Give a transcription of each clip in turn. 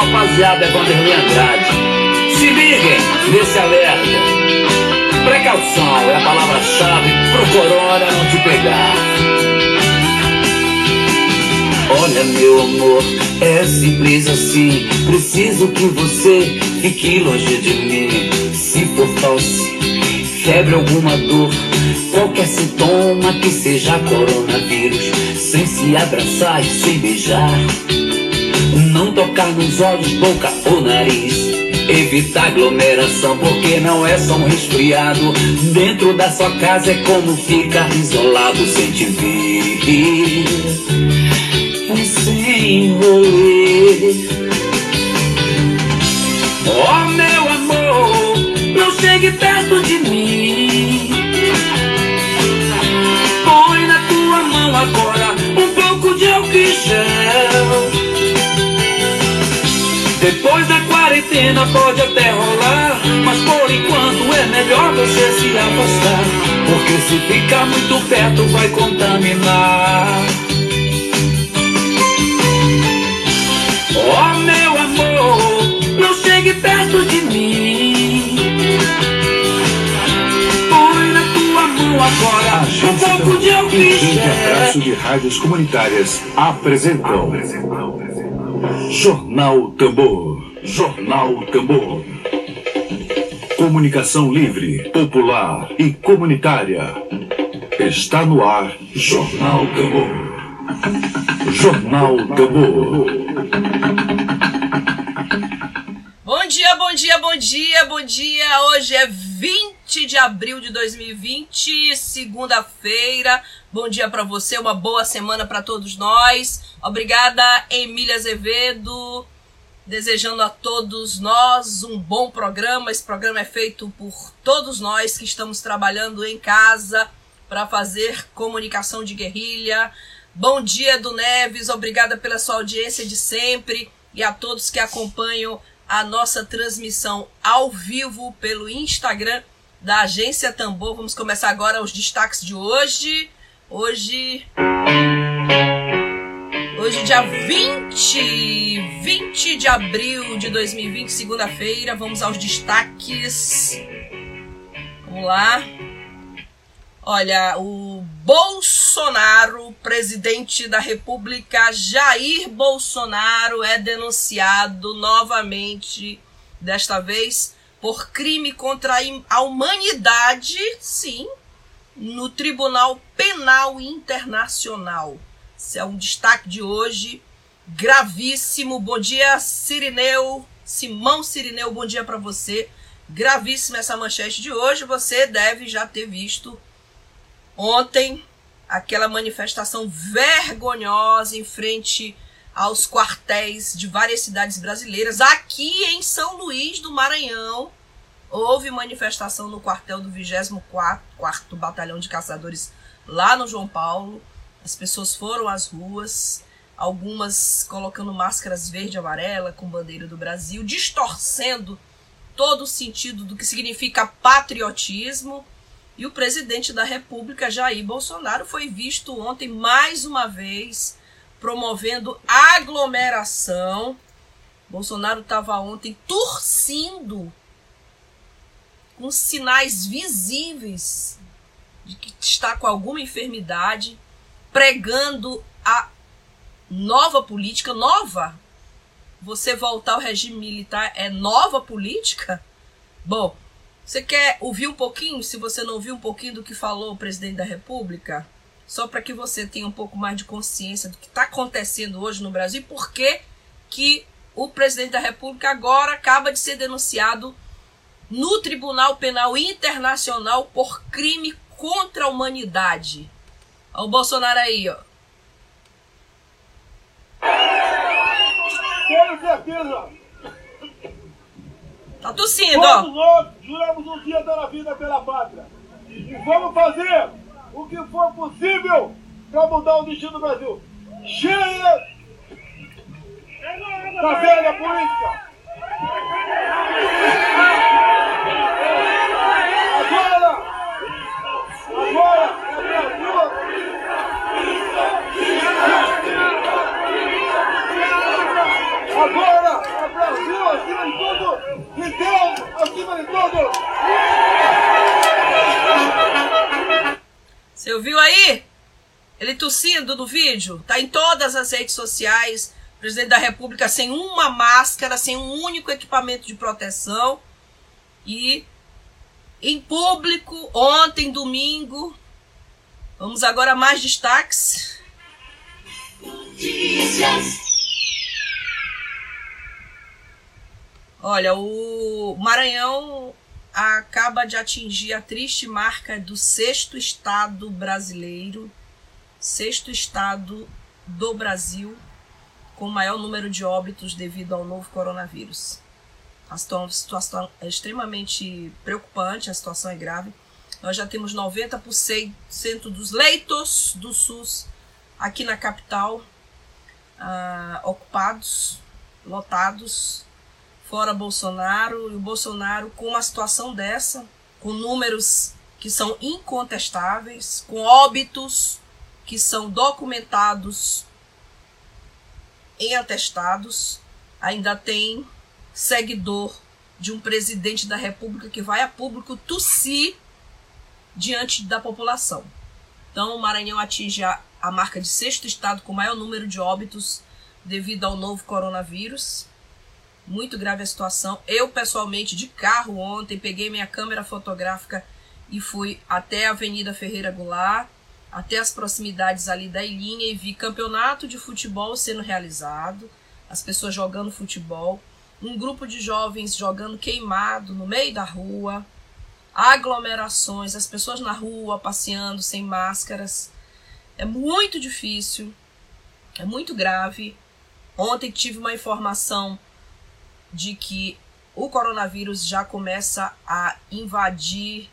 rapaziada, é Vanderlei Andrade. Se liguem nesse alerta. Precaução é a palavra-chave pro corona não te pegar. Olha, meu amor, é simples assim. Preciso que você fique longe de mim. Se for tosse, febre, alguma dor, qualquer sintoma que seja coronavírus, sem se abraçar e sem beijar. Não tocar nos olhos, boca ou nariz. Evitar aglomeração, porque não é só um resfriado. Dentro da sua casa é como ficar isolado sem te vir. E sem rolê. Oh, meu amor, não chegue perto de Depois da quarentena pode até rolar, mas por enquanto é melhor você se afastar. Porque se ficar muito perto vai contaminar. Oh meu amor, não chegue perto de mim. Põe na tua mão agora um pouco de álcool em Rede gel. Abraço de Rádios Comunitárias apresentam Jornal Tambor. Jornal Tambor. Comunicação livre, popular e comunitária. Está no ar Jornal Tambor. Jornal Tambor. Bom dia, bom dia, bom dia, bom dia. Hoje é 20 de abril de 2020, segunda-feira. Bom dia para você, uma boa semana para todos nós. Obrigada, Emília Azevedo. Desejando a todos nós um bom programa. Esse programa é feito por todos nós que estamos trabalhando em casa para fazer comunicação de guerrilha. Bom dia, do Neves. Obrigada pela sua audiência de sempre e a todos que acompanham a nossa transmissão ao vivo pelo Instagram da Agência Tambor. Vamos começar agora os destaques de hoje. Hoje. Hoje, dia 20, 20 de abril de 2020, segunda-feira. Vamos aos destaques. Vamos lá. Olha, o Bolsonaro, presidente da República, Jair Bolsonaro, é denunciado novamente, desta vez por crime contra a humanidade, sim, no Tribunal Penal Internacional. Esse é um destaque de hoje, gravíssimo. Bom dia, Sirineu, Simão Sirineu, bom dia para você. Gravíssima essa manchete de hoje, você deve já ter visto ontem aquela manifestação vergonhosa em frente aos quartéis de várias cidades brasileiras. Aqui em São Luís do Maranhão, houve manifestação no quartel do 24º Batalhão de Caçadores lá no João Paulo. As pessoas foram às ruas, algumas colocando máscaras verde e amarela com bandeira do Brasil, distorcendo todo o sentido do que significa patriotismo. E o presidente da República, Jair Bolsonaro, foi visto ontem mais uma vez promovendo aglomeração. Bolsonaro estava ontem torcendo com sinais visíveis de que está com alguma enfermidade, pregando a nova política, nova. Você voltar ao regime militar é nova política? Bom, você quer ouvir um pouquinho, se você não ouviu um pouquinho do que falou o presidente da República? Só para que você tenha um pouco mais de consciência do que está acontecendo hoje no Brasil e por que, que o presidente da República agora acaba de ser denunciado no Tribunal Penal Internacional por crime contra a humanidade. Olha o Bolsonaro aí, ó. Tenho certeza. Tá tossindo, ó. Todos nós juramos um dia dar a vida pela pátria. E vamos fazer o que for possível para mudar o destino do Brasil. Chega da velha política. Agora, agora. Agora Deus acima de tudo! Você ouviu aí? Ele tossindo no vídeo? Tá em todas as redes sociais. presidente da República sem uma máscara, sem um único equipamento de proteção. E em público, ontem, domingo. Vamos agora a mais destaques. Notícias. Olha, o Maranhão acaba de atingir a triste marca do sexto estado brasileiro, sexto estado do Brasil com maior número de óbitos devido ao novo coronavírus. A situação é extremamente preocupante, a situação é grave. Nós já temos 90% dos leitos do SUS aqui na capital ah, ocupados, lotados fora Bolsonaro, e o Bolsonaro com uma situação dessa, com números que são incontestáveis, com óbitos que são documentados em atestados, ainda tem seguidor de um presidente da República que vai a público tossir diante da população. Então, o Maranhão atinge a, a marca de sexto estado com maior número de óbitos devido ao novo coronavírus muito grave a situação. Eu, pessoalmente, de carro ontem, peguei minha câmera fotográfica e fui até a Avenida Ferreira Goulart, até as proximidades ali da Ilhinha e vi campeonato de futebol sendo realizado, as pessoas jogando futebol, um grupo de jovens jogando queimado no meio da rua, aglomerações, as pessoas na rua passeando sem máscaras. É muito difícil, é muito grave. Ontem tive uma informação de que o coronavírus já começa a invadir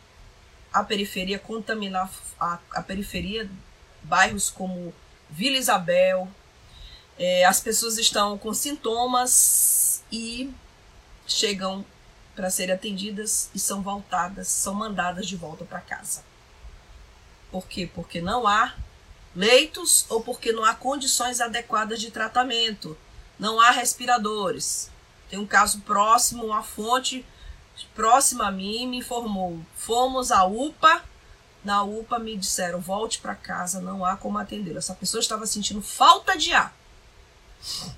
a periferia, contaminar a, a periferia, bairros como Vila Isabel. É, as pessoas estão com sintomas e chegam para serem atendidas e são voltadas, são mandadas de volta para casa. Por quê? Porque não há leitos ou porque não há condições adequadas de tratamento. Não há respiradores. Tem um caso próximo, uma fonte próxima a mim me informou. Fomos à UPA, na UPA me disseram: volte para casa, não há como atendê-lo. Essa pessoa estava sentindo falta de ar.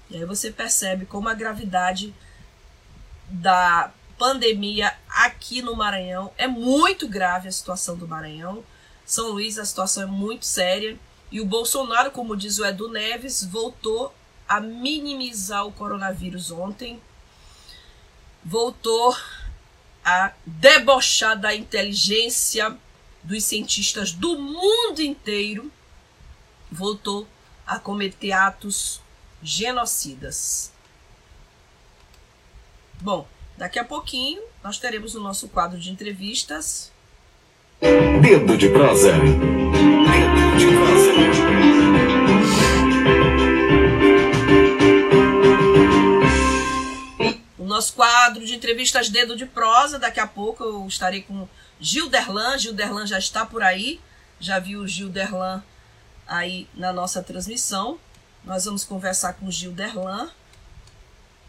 E aí você percebe como a gravidade da pandemia aqui no Maranhão é muito grave a situação do Maranhão. São Luís, a situação é muito séria. E o Bolsonaro, como diz o Edu Neves, voltou a minimizar o coronavírus ontem voltou a debochar da inteligência dos cientistas do mundo inteiro, voltou a cometer atos genocidas. Bom, daqui a pouquinho nós teremos o nosso quadro de entrevistas. Dedo de prosa. Dedo de prosa. Nosso quadro de entrevistas Dedo de Prosa. Daqui a pouco eu estarei com Gil Derlan. Gil Derlan já está por aí. Já viu o Gil Derlan aí na nossa transmissão. Nós vamos conversar com o Gil Derlan.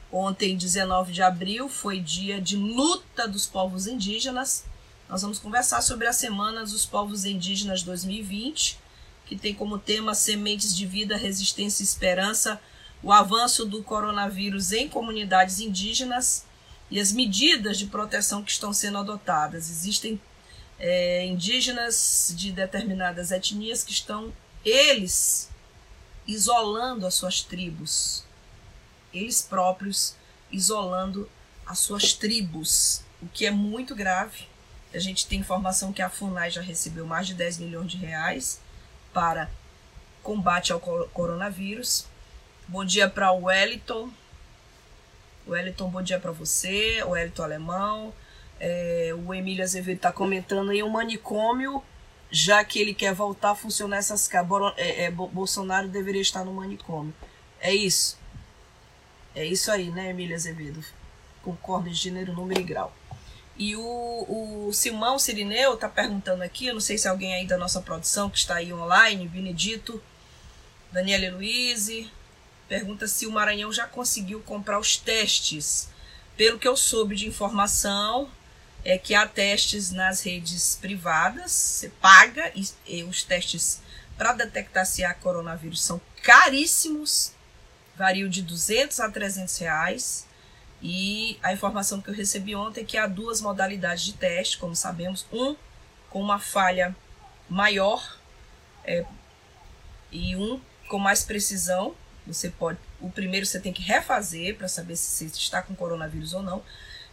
Ontem, 19 de abril, foi dia de luta dos povos indígenas. Nós vamos conversar sobre a Semana dos Povos Indígenas 2020, que tem como tema Sementes de Vida, Resistência e Esperança o avanço do coronavírus em comunidades indígenas e as medidas de proteção que estão sendo adotadas. Existem é, indígenas de determinadas etnias que estão, eles, isolando as suas tribos, eles próprios isolando as suas tribos, o que é muito grave. A gente tem informação que a FUNAI já recebeu mais de 10 milhões de reais para combate ao coronavírus. Bom dia para o Wellington. Wellington, bom dia para você. O Wellington Alemão. É, o Emílio Azevedo está comentando aí o manicômio, já que ele quer voltar a funcionar essas casas. É, é, Bolsonaro deveria estar no manicômio. É isso. É isso aí, né, Emílio Azevedo? Concordo em gênero, número e grau. E o, o Simão Sirineu está perguntando aqui, eu não sei se alguém aí da nossa produção que está aí online, Benedito, Daniela Luiz, pergunta se o Maranhão já conseguiu comprar os testes pelo que eu soube de informação, é que há testes nas redes privadas, você paga, e, e os testes para detectar se há coronavírus são caríssimos, variam de 200 a 300 reais. E a informação que eu recebi ontem é que há duas modalidades de teste, como sabemos, um com uma falha maior é, e um com mais precisão. Você pode, o primeiro você tem que refazer para saber se você está com coronavírus ou não.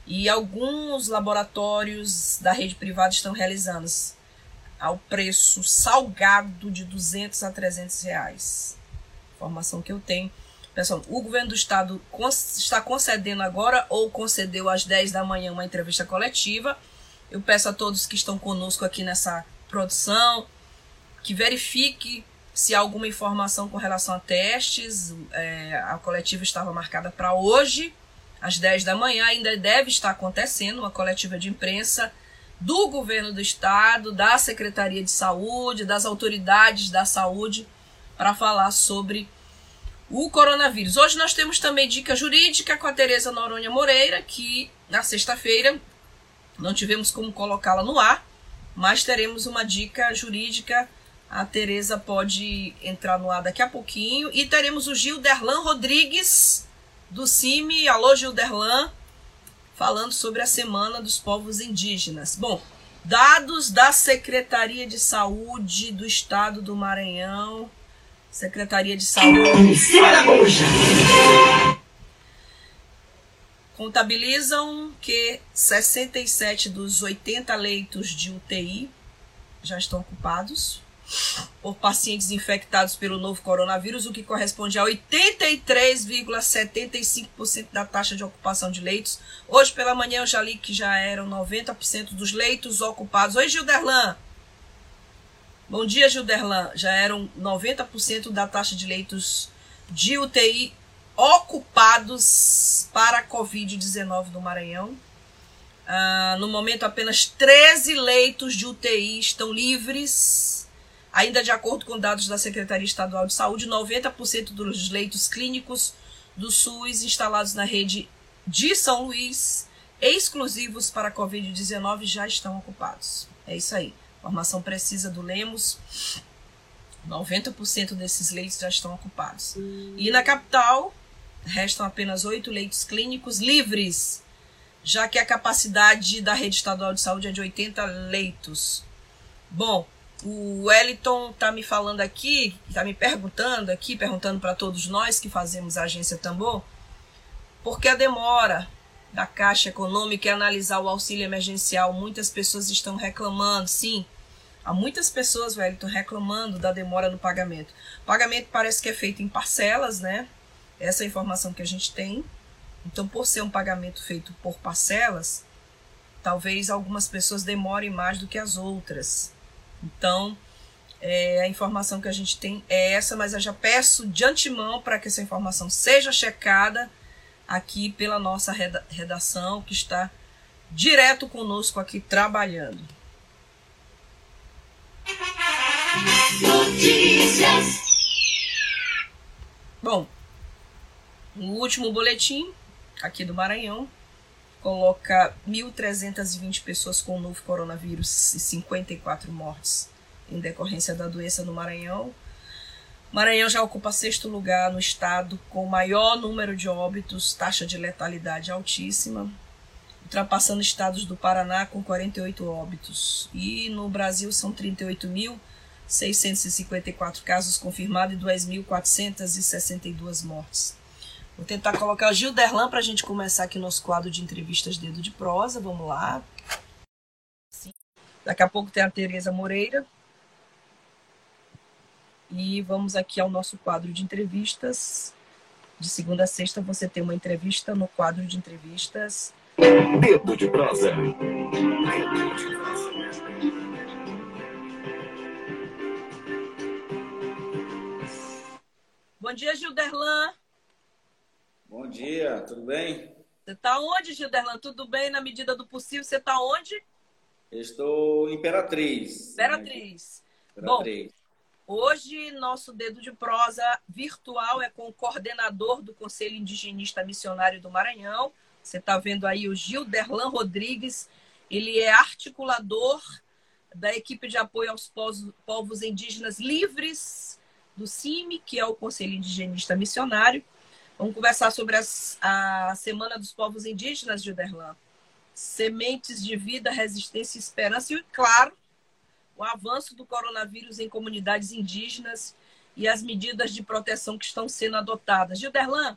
E alguns laboratórios da rede privada estão realizando ao preço salgado de 200 a 300 reais. Informação que eu tenho. Pessoal, o governo do estado está concedendo agora ou concedeu às 10 da manhã uma entrevista coletiva. Eu peço a todos que estão conosco aqui nessa produção que verifique se há alguma informação com relação a testes. É, a coletiva estava marcada para hoje às 10 da manhã, ainda deve estar acontecendo uma coletiva de imprensa do governo do estado, da Secretaria de Saúde, das autoridades da saúde, para falar sobre o coronavírus. Hoje nós temos também dica jurídica com a Tereza Noronha Moreira, que na sexta-feira não tivemos como colocá-la no ar, mas teremos uma dica jurídica. A Tereza pode entrar no ar daqui a pouquinho. E teremos o Gil Derlan Rodrigues, do CIMI, alô Gilderlan, falando sobre a Semana dos Povos Indígenas. Bom, dados da Secretaria de Saúde do Estado do Maranhão, Secretaria de Saúde. Contabilizam que 67 dos 80 leitos de UTI já estão ocupados por pacientes infectados pelo novo coronavírus, o que corresponde a 83,75% da taxa de ocupação de leitos. Hoje pela manhã eu já li que já eram 90% dos leitos ocupados. Oi, Gilderlan! Bom dia, Gilderlan. Já eram 90% da taxa de leitos de UTI ocupados para a Covid-19 no Maranhão. Ah, no momento, apenas 13 leitos de UTI estão livres Ainda de acordo com dados da Secretaria Estadual de Saúde, 90% dos leitos clínicos do SUS instalados na rede de São Luís, exclusivos para a Covid-19, já estão ocupados. É isso aí. Informação precisa do Lemos. 90% desses leitos já estão ocupados. E na capital, restam apenas oito leitos clínicos livres, já que a capacidade da rede estadual de saúde é de 80 leitos. Bom, o Wellington tá me falando aqui, tá me perguntando aqui, perguntando para todos nós que fazemos a agência Tambor, por que a demora da Caixa Econômica em analisar o auxílio emergencial? Muitas pessoas estão reclamando, sim. Há muitas pessoas, Wellington, reclamando da demora no pagamento. O pagamento parece que é feito em parcelas, né? Essa é a informação que a gente tem. Então, por ser um pagamento feito por parcelas, talvez algumas pessoas demorem mais do que as outras. Então, é, a informação que a gente tem é essa, mas eu já peço de antemão para que essa informação seja checada aqui pela nossa redação, que está direto conosco aqui trabalhando. Notícias. Bom, o último boletim aqui do Maranhão coloca 1.320 pessoas com o novo coronavírus e 54 mortes em decorrência da doença no Maranhão. Maranhão já ocupa sexto lugar no estado com o maior número de óbitos, taxa de letalidade altíssima, ultrapassando estados do Paraná com 48 óbitos. E no Brasil são 38.654 casos confirmados e 2.462 mortes. Vou tentar colocar o Gil Derlan para a gente começar aqui nosso quadro de entrevistas Dedo de Prosa. Vamos lá. Sim. Daqui a pouco tem a Tereza Moreira. E vamos aqui ao nosso quadro de entrevistas. De segunda a sexta você tem uma entrevista no quadro de entrevistas. Dedo de prosa. Bom dia, Gilderlan. Bom dia, tudo bem? Você está onde, Gilderlan? Tudo bem na medida do possível? Você está onde? estou Imperatriz. Imperatriz. Imperatriz. Bom, hoje nosso dedo de prosa virtual é com o coordenador do Conselho Indigenista Missionário do Maranhão, Você está vendo aí o Gil Derlan Rodrigues, ele é articulador da equipe de apoio aos povos indígenas livres do CIMI, que é o Conselho Indigenista Missionário. Vamos conversar sobre as, a Semana dos Povos Indígenas, Gilderlan. Sementes de vida, resistência e esperança. E, claro, o avanço do coronavírus em comunidades indígenas e as medidas de proteção que estão sendo adotadas. Gilderlan,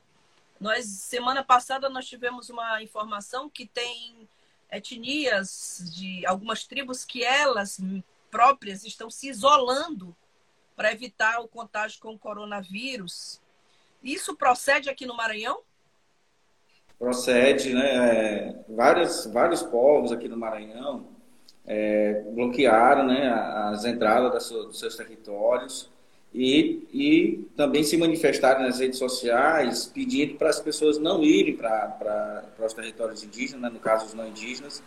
nós semana passada nós tivemos uma informação que tem etnias de algumas tribos que elas próprias estão se isolando para evitar o contágio com o coronavírus. Isso procede aqui no Maranhão? Procede, né? É, vários, vários povos aqui no Maranhão é, bloquearam né, as entradas dos seus territórios e, e também se manifestaram nas redes sociais pedindo para as pessoas não irem para os territórios indígenas, né, no caso os não indígenas,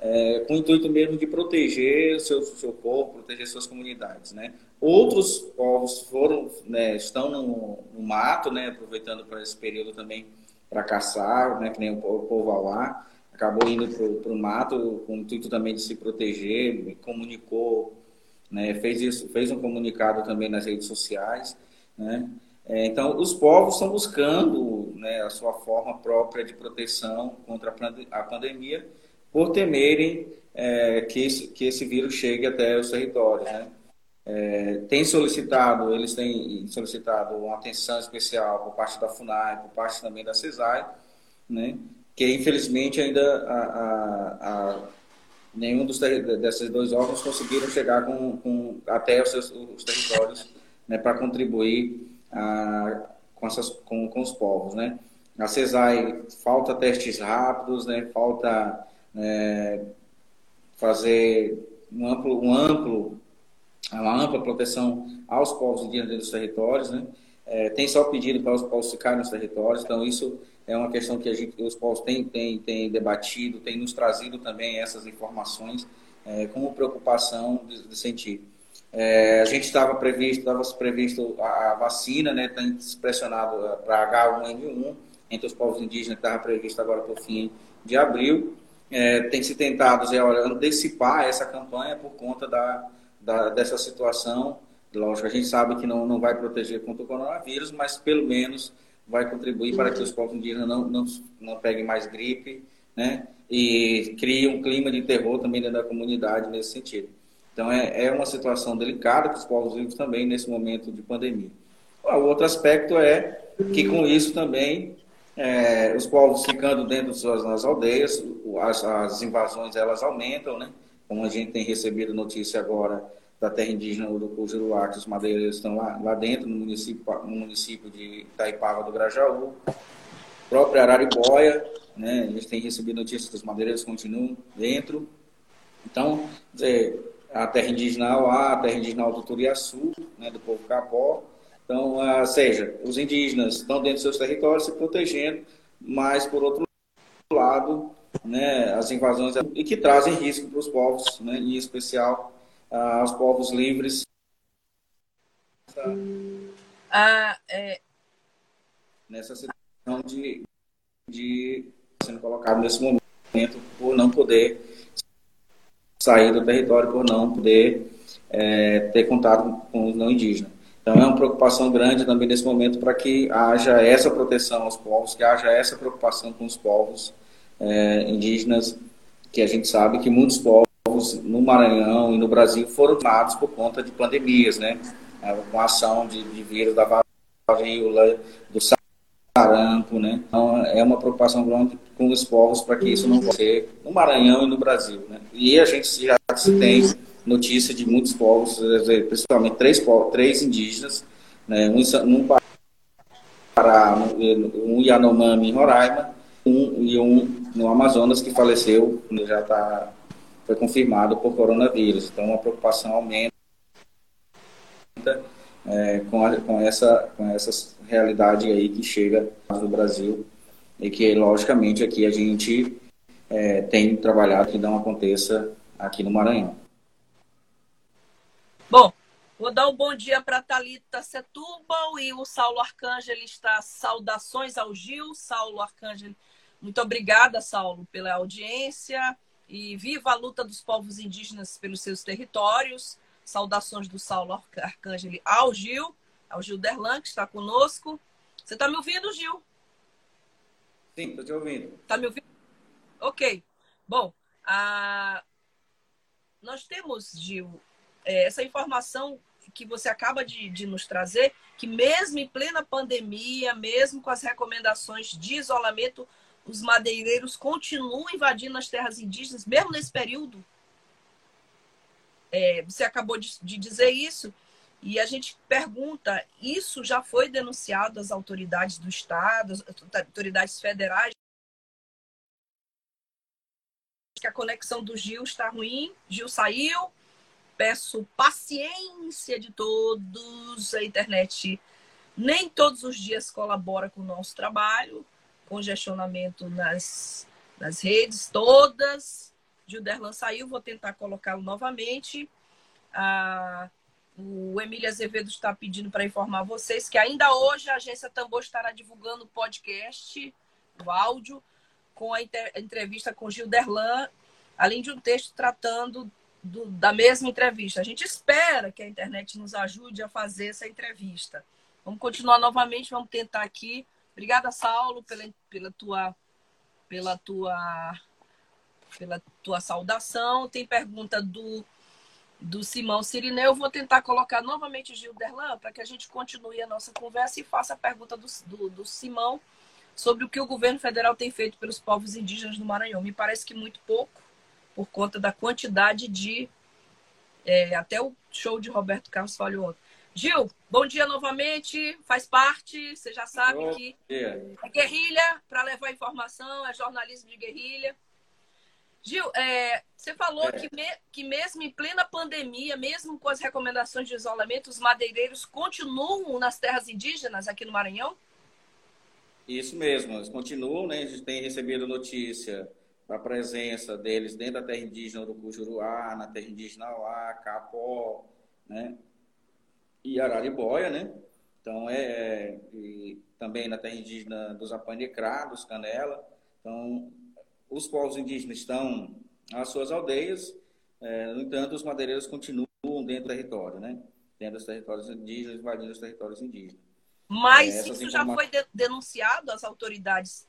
é, com o intuito mesmo de proteger o seu, seu povo, proteger suas comunidades. Né? Outros povos foram, né, estão no, no, mato, né, aproveitando para esse período também para caçar, né, que nem o povo, o povo acabou indo para o mato com o intuito também de se proteger, comunicou né, fez isso, fez um comunicado também nas redes sociais, né? É, então, os povos estão buscando né, a sua forma própria de proteção contra a pandemia, por temerem é, que, esse, que esse vírus chegue até os territórios. Né? É, tem solicitado, eles têm solicitado uma atenção especial por parte da FUNAI, por parte também da CESAI, né? que infelizmente ainda a, a, a nenhum dos desses dois órgãos conseguiram chegar com, com até os, seus, os territórios né, para contribuir com, essas, com, com os povos. Né? A CESAI falta testes rápidos, né, falta é, fazer um amplo, um amplo, uma ampla proteção aos povos indígenas dos territórios. Né? É, tem só pedido para os povos ficarem nos territórios, então isso é uma questão que gente, os povos têm, têm, têm debatido, têm nos trazido também essas informações é, como preocupação de, de sentir. É, a gente estava previsto, estava previsto a, vacina, né, tem pressionado é, para H1N1 entre os povos indígenas, que estava previsto agora para o fim de abril. É, tem se tentado é, olha, antecipar essa campanha por conta da, da, dessa situação. Lógico, a gente sabe que não, não vai proteger contra o coronavírus, mas pelo menos vai contribuir para que os povos indígenas não, não, não peguem mais gripe, né? E crie um clima de terror também dentro da comunidade nesse sentido. Então, é, é uma situação delicada para os povos vivos também nesse momento de pandemia. O outro aspecto é que, com isso também, é, os povos ficando dentro das aldeias, as, as invasões elas aumentam, né? Como a gente tem recebido notícia agora da terra indígena do Juruá, que os madeireiros estão lá, lá dentro, no município, no município de Itaipava do Grajaú. Própria Araribóia, né, a gente tem recebido notícias que os madeireiros continuam dentro. Então, dizer, a terra indígena lá, a terra indígena do Turiaçu, né, do povo Capó. Então, ou seja, os indígenas estão dentro dos seus territórios se protegendo, mas, por outro lado, né, as invasões e que trazem risco para os povos, né, em especial ah, aos povos livres. Ah, é... Nessa situação de, de sendo colocado nesse momento por não poder sair do território, por não poder é, ter contato com os não indígenas. Então é uma preocupação grande também nesse momento para que haja essa proteção aos povos, que haja essa preocupação com os povos é, indígenas, que a gente sabe que muitos povos no Maranhão e no Brasil foram tomados por conta de pandemias, né? Com a ação de, de vírus da varíola, do sarampo, né? Então, é uma preocupação grande com os povos para que isso não ser no Maranhão e no Brasil, né? E a gente já se tem notícia de muitos povos, principalmente três, três indígenas, né? Um, um Pará, um Yanomami em Roraima, um, e um no Amazonas que faleceu, já está foi confirmado por coronavírus. Então, a preocupação aumenta é, com, a, com, essa, com essa realidade aí que chega no Brasil e que, logicamente, aqui a gente é, tem trabalhado que não aconteça aqui no Maranhão. Vou dar um bom dia para a Thalita Setúbal e o Saulo Arcângelo está saudações ao Gil. Saulo Arcângelo Muito obrigada, Saulo, pela audiência e viva a luta dos povos indígenas pelos seus territórios. Saudações do Saulo Arcângelo ao Gil, ao Gil Derlan, que está conosco. Você está me ouvindo, Gil? Sim, estou te ouvindo. Está me ouvindo? Ok. Bom, a... nós temos, Gil, é, essa informação que você acaba de, de nos trazer, que mesmo em plena pandemia, mesmo com as recomendações de isolamento, os madeireiros continuam invadindo as terras indígenas, mesmo nesse período. É, você acabou de, de, dizer isso, e a gente pergunta: isso já foi denunciado às autoridades do Estado, às autoridades federais? Que a conexão do Gil está ruim, Gil saiu. Peço paciência de todos. A internet nem todos os dias colabora com o nosso trabalho congestionamento nas, nas redes todas. Gilderlan saiu, vou tentar colocá-lo novamente. Ah, o Emílio Azevedo está pedindo para informar vocês que ainda hoje a agência Tambor estará divulgando o podcast, o áudio, com a entrevista com Gilderlan, além de um texto tratando do, da mesma entrevista. A gente espera que a internet nos ajude a fazer essa entrevista. Vamos continuar novamente, vamos tentar aqui Obrigada, Saulo, pela, pela tua pela tua pela tua saudação. Tem pergunta do do Simão Sirineu. Vou tentar colocar novamente o Gil Derlan para que a gente continue a nossa conversa e faça a pergunta do, do, do, Simão sobre o que o governo federal tem feito pelos povos indígenas do Maranhão. Me parece que muito pouco, por conta da quantidade de. É, até o show de Roberto Carlos falhou ontem. Gil, bom dia novamente. Faz parte, você já sabe bom que dia. é guerrilha para levar informação, é jornalismo de guerrilha. Gil, é, você falou é. que, me, que mesmo em plena pandemia, mesmo com as recomendações de isolamento, os madeireiros continuam nas terras indígenas aqui no Maranhão? Isso mesmo, eles continuam, né? A gente tem recebido notícia da presença deles dentro da terra indígena do Cujuruá, na terra indígena Auá, Capó, né? e Araribóia, né? Então, é, é também na terra indígena dos Apanecrá, dos Canela. Então, os povos indígenas estão às suas aldeias, é, no entanto, os madeireiros continuam dentro do território, né? Dentro dos territórios indígenas, invadindo os territórios indígenas. Mas é, isso já foi de denunciado às autoridades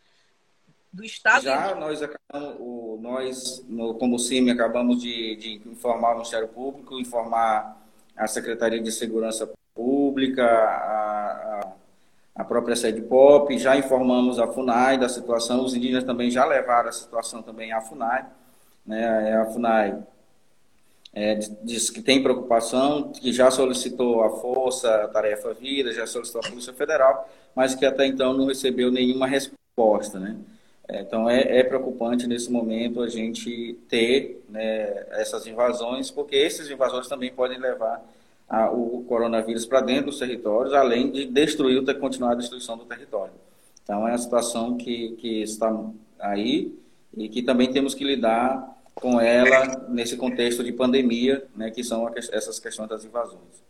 do Estado? Já, nós, acabamos, o, nós no, como CIMI, acabamos de, de informar o Ministério Público, informar a Secretaria de Segurança Pública, a, a, a própria sede POP, já informamos a FUNAI da situação, os indígenas também já levaram a situação também à FUNAI, né, a FUNAI é, diz que tem preocupação, que já solicitou a Força Tarefa Vida, já solicitou a Polícia Federal, mas que até então não recebeu nenhuma resposta, né? É, então é, é, preocupante nesse momento a gente ter né, essas invasões, porque esses invasores também podem levar a, o coronavírus para dentro dos territórios, além de destruir, continuar a destruição do território. Então é uma situação que, que está aí e que também temos que lidar com ela nesse contexto de pandemia, né, que são essas questões das invasões.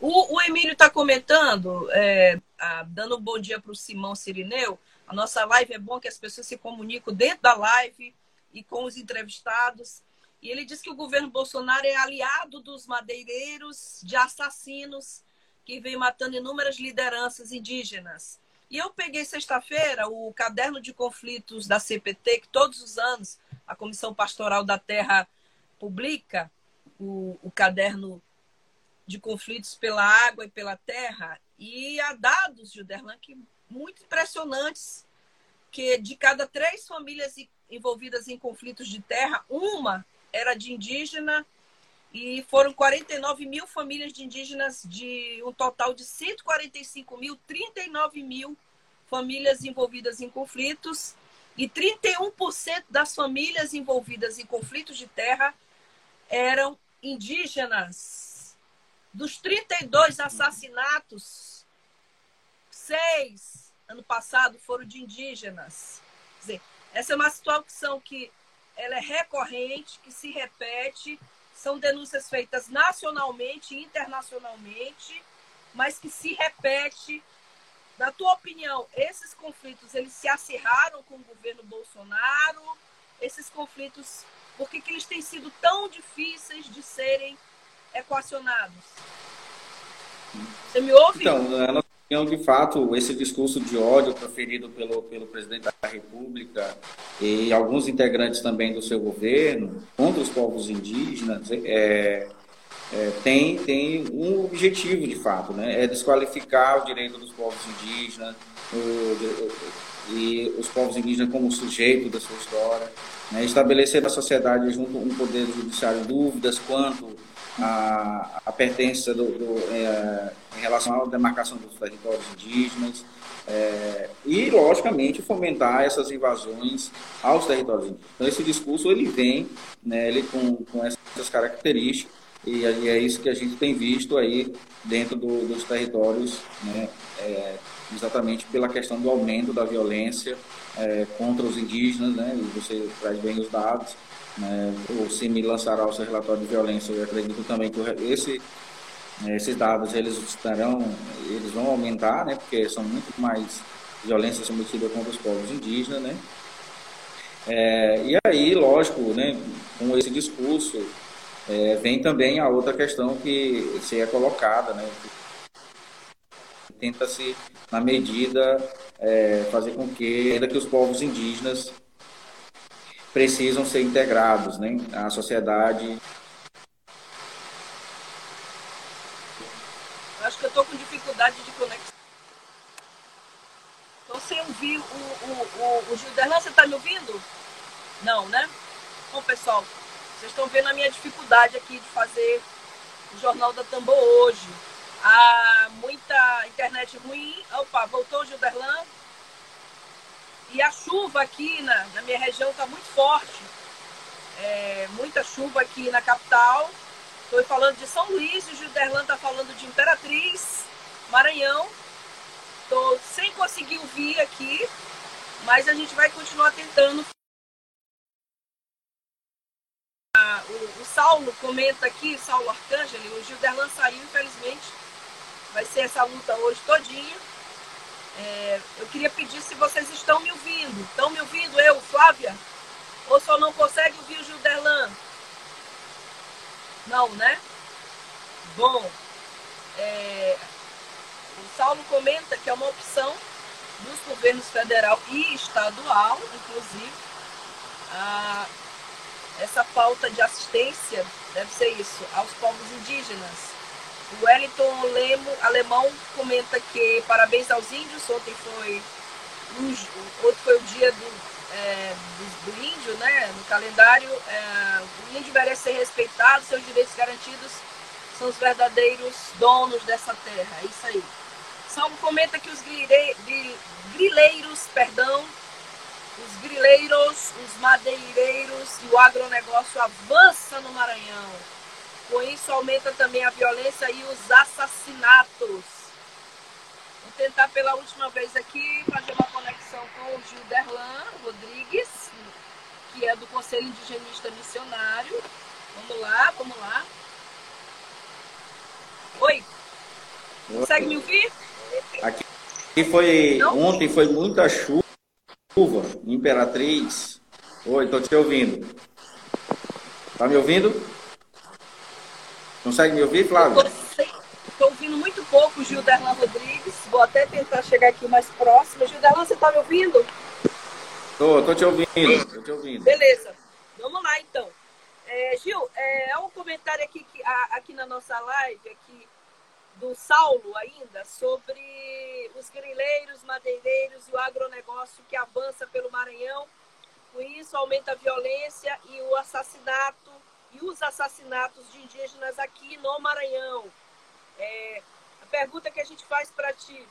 O, o Emílio está comentando, é, a, dando um bom dia para o Simão Sirineu, a nossa live é bom que as pessoas se comunicam dentro da live e com os entrevistados. E ele diz que o governo Bolsonaro é aliado dos madeireiros, de assassinos, que vem matando inúmeras lideranças indígenas. E eu peguei sexta-feira o caderno de conflitos da CPT, que todos os anos a Comissão Pastoral da Terra publica, o, o caderno de conflitos pela água e pela terra. E há dados, Juderlan, que muito impressionantes, que de cada três famílias envolvidas em conflitos de terra, uma era de indígena e foram 49 mil famílias de indígenas de um total de 145 mil, 39 mil famílias envolvidas em conflitos e 31% das famílias envolvidas em conflitos de terra eram indígenas. Dos 32 assassinatos, seis ano passado foram de indígenas. Quer dizer, essa é uma situação que ela é recorrente, que se repete, são denúncias feitas nacionalmente internacionalmente, mas que se repete na tua opinião, esses conflitos eles se acirraram com o governo Bolsonaro? Esses conflitos, por que, que eles têm sido tão difíceis de serem equacionados? Você me ouve? Então, na opinião, de fato, esse discurso de ódio proferido pelo, pelo presidente da República e alguns integrantes também do seu governo contra os povos indígenas é, é, tem, tem um objetivo, de fato, né? é desqualificar o direito dos povos indígenas o, e os povos indígenas como sujeito da sua história, né? estabelecer na sociedade junto um poder judiciário dúvidas quanto à, à pertença do, do é, em relação à demarcação dos territórios indígenas, é, e, logicamente, fomentar essas invasões aos territórios indígenas. Então, esse discurso ele vem né, ele com, com essas características e é isso que a gente tem visto aí dentro do, dos territórios, né, é, exatamente pela questão do aumento da violência é, contra os indígenas, né, e você traz bem os dados, né, o CIMI lançará o seu relatório de violência, eu acredito também que esse, né, esses dados eles estarão, eles vão aumentar, né, porque são muito mais violências cometidas contra os povos indígenas, né, é, e aí, lógico, né, com esse discurso, é, vem também a outra questão que se é colocada, né? Tenta-se, na medida, é, fazer com que, ainda que os povos indígenas precisam ser integrados né, à sociedade. Acho que eu estou com dificuldade de conexão. Estou sem ouvir o, o, o, o Gilderlan. Você está me ouvindo? Não, né? Bom, pessoal, vocês estão vendo a minha dificuldade aqui de fazer o Jornal da Tambor hoje. Há muita internet ruim. Opa, voltou o Gilderlan. E a chuva aqui na, na minha região está muito forte. É, muita chuva aqui na capital. Estou falando de São Luís o Gilderlan está falando de Imperatriz, Maranhão. Estou sem conseguir ouvir aqui, mas a gente vai continuar tentando o, o, Saulo comenta aqui, Saulo Arcângeli, o Gilderlan saiu, infelizmente. Vai ser essa luta hoje todinha. É, eu queria pedir se vocês estão me ouvindo. Estão me ouvindo, eu, Flávia? Ou só não consegue ouvir o Gilderlan? Não, né? Bom, é, o Saulo comenta que é uma opção dos governos federal e estadual, inclusive, a essa falta de assistência, deve ser isso, aos povos indígenas. O Wellington Lemo, alemão comenta que parabéns aos índios, ontem foi, outro foi o dia do, é, do, do, índio, né? No calendário, é, o índio merece ser respeitado, seus direitos garantidos são os verdadeiros donos dessa terra. É isso aí. Salmo comenta que os grileiros, perdão, os grileiros, os madeireiros e o agronegócio avança no Maranhão. Com isso, aumenta também a violência e os assassinatos. Vou tentar pela última vez aqui fazer uma conexão com o Gilderlan Rodrigues, que é do Conselho Indigenista Missionário. Vamos lá, vamos lá. Oi. Consegue me ouvir? Aqui foi Não? ontem foi muita chuva Imperatriz. Oi, estou te ouvindo. Tá me ouvindo? Consegue me ouvir, Flávio? Estou ouvindo muito pouco o Gilderlan Rodrigues. Vou até tentar chegar aqui mais próximo. Gilderlan, você está me ouvindo? Estou, estou te ouvindo. Tô te ouvindo. Beleza. Vamos lá, então. É, Gil, é, há um comentário aqui, que, aqui na nossa live, aqui, do Saulo ainda sobre os grileiros, madeireiros e o agronegócio que avança pelo Maranhão. Com isso, aumenta a violência e o assassinato e os assassinatos de indígenas aqui no Maranhão. É, a pergunta que a gente faz para ti,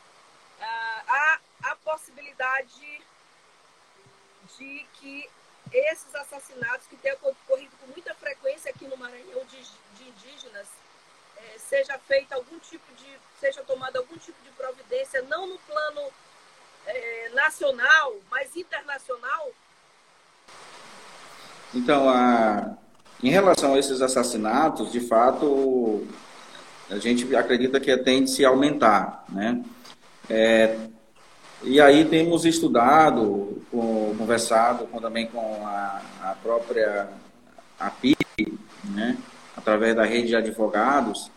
ah, há a possibilidade de que esses assassinatos que têm ocorrido com muita frequência aqui no Maranhão de, de indígenas é, seja feita algum tipo de, seja tomada algum tipo de providência, não no plano é, nacional, mas internacional? Então, a, em relação a esses assassinatos, de fato, a gente acredita que tende-se a aumentar, né? É, E aí temos estudado, com, conversado com, também com a, a própria a PIB, né, através da rede de advogados,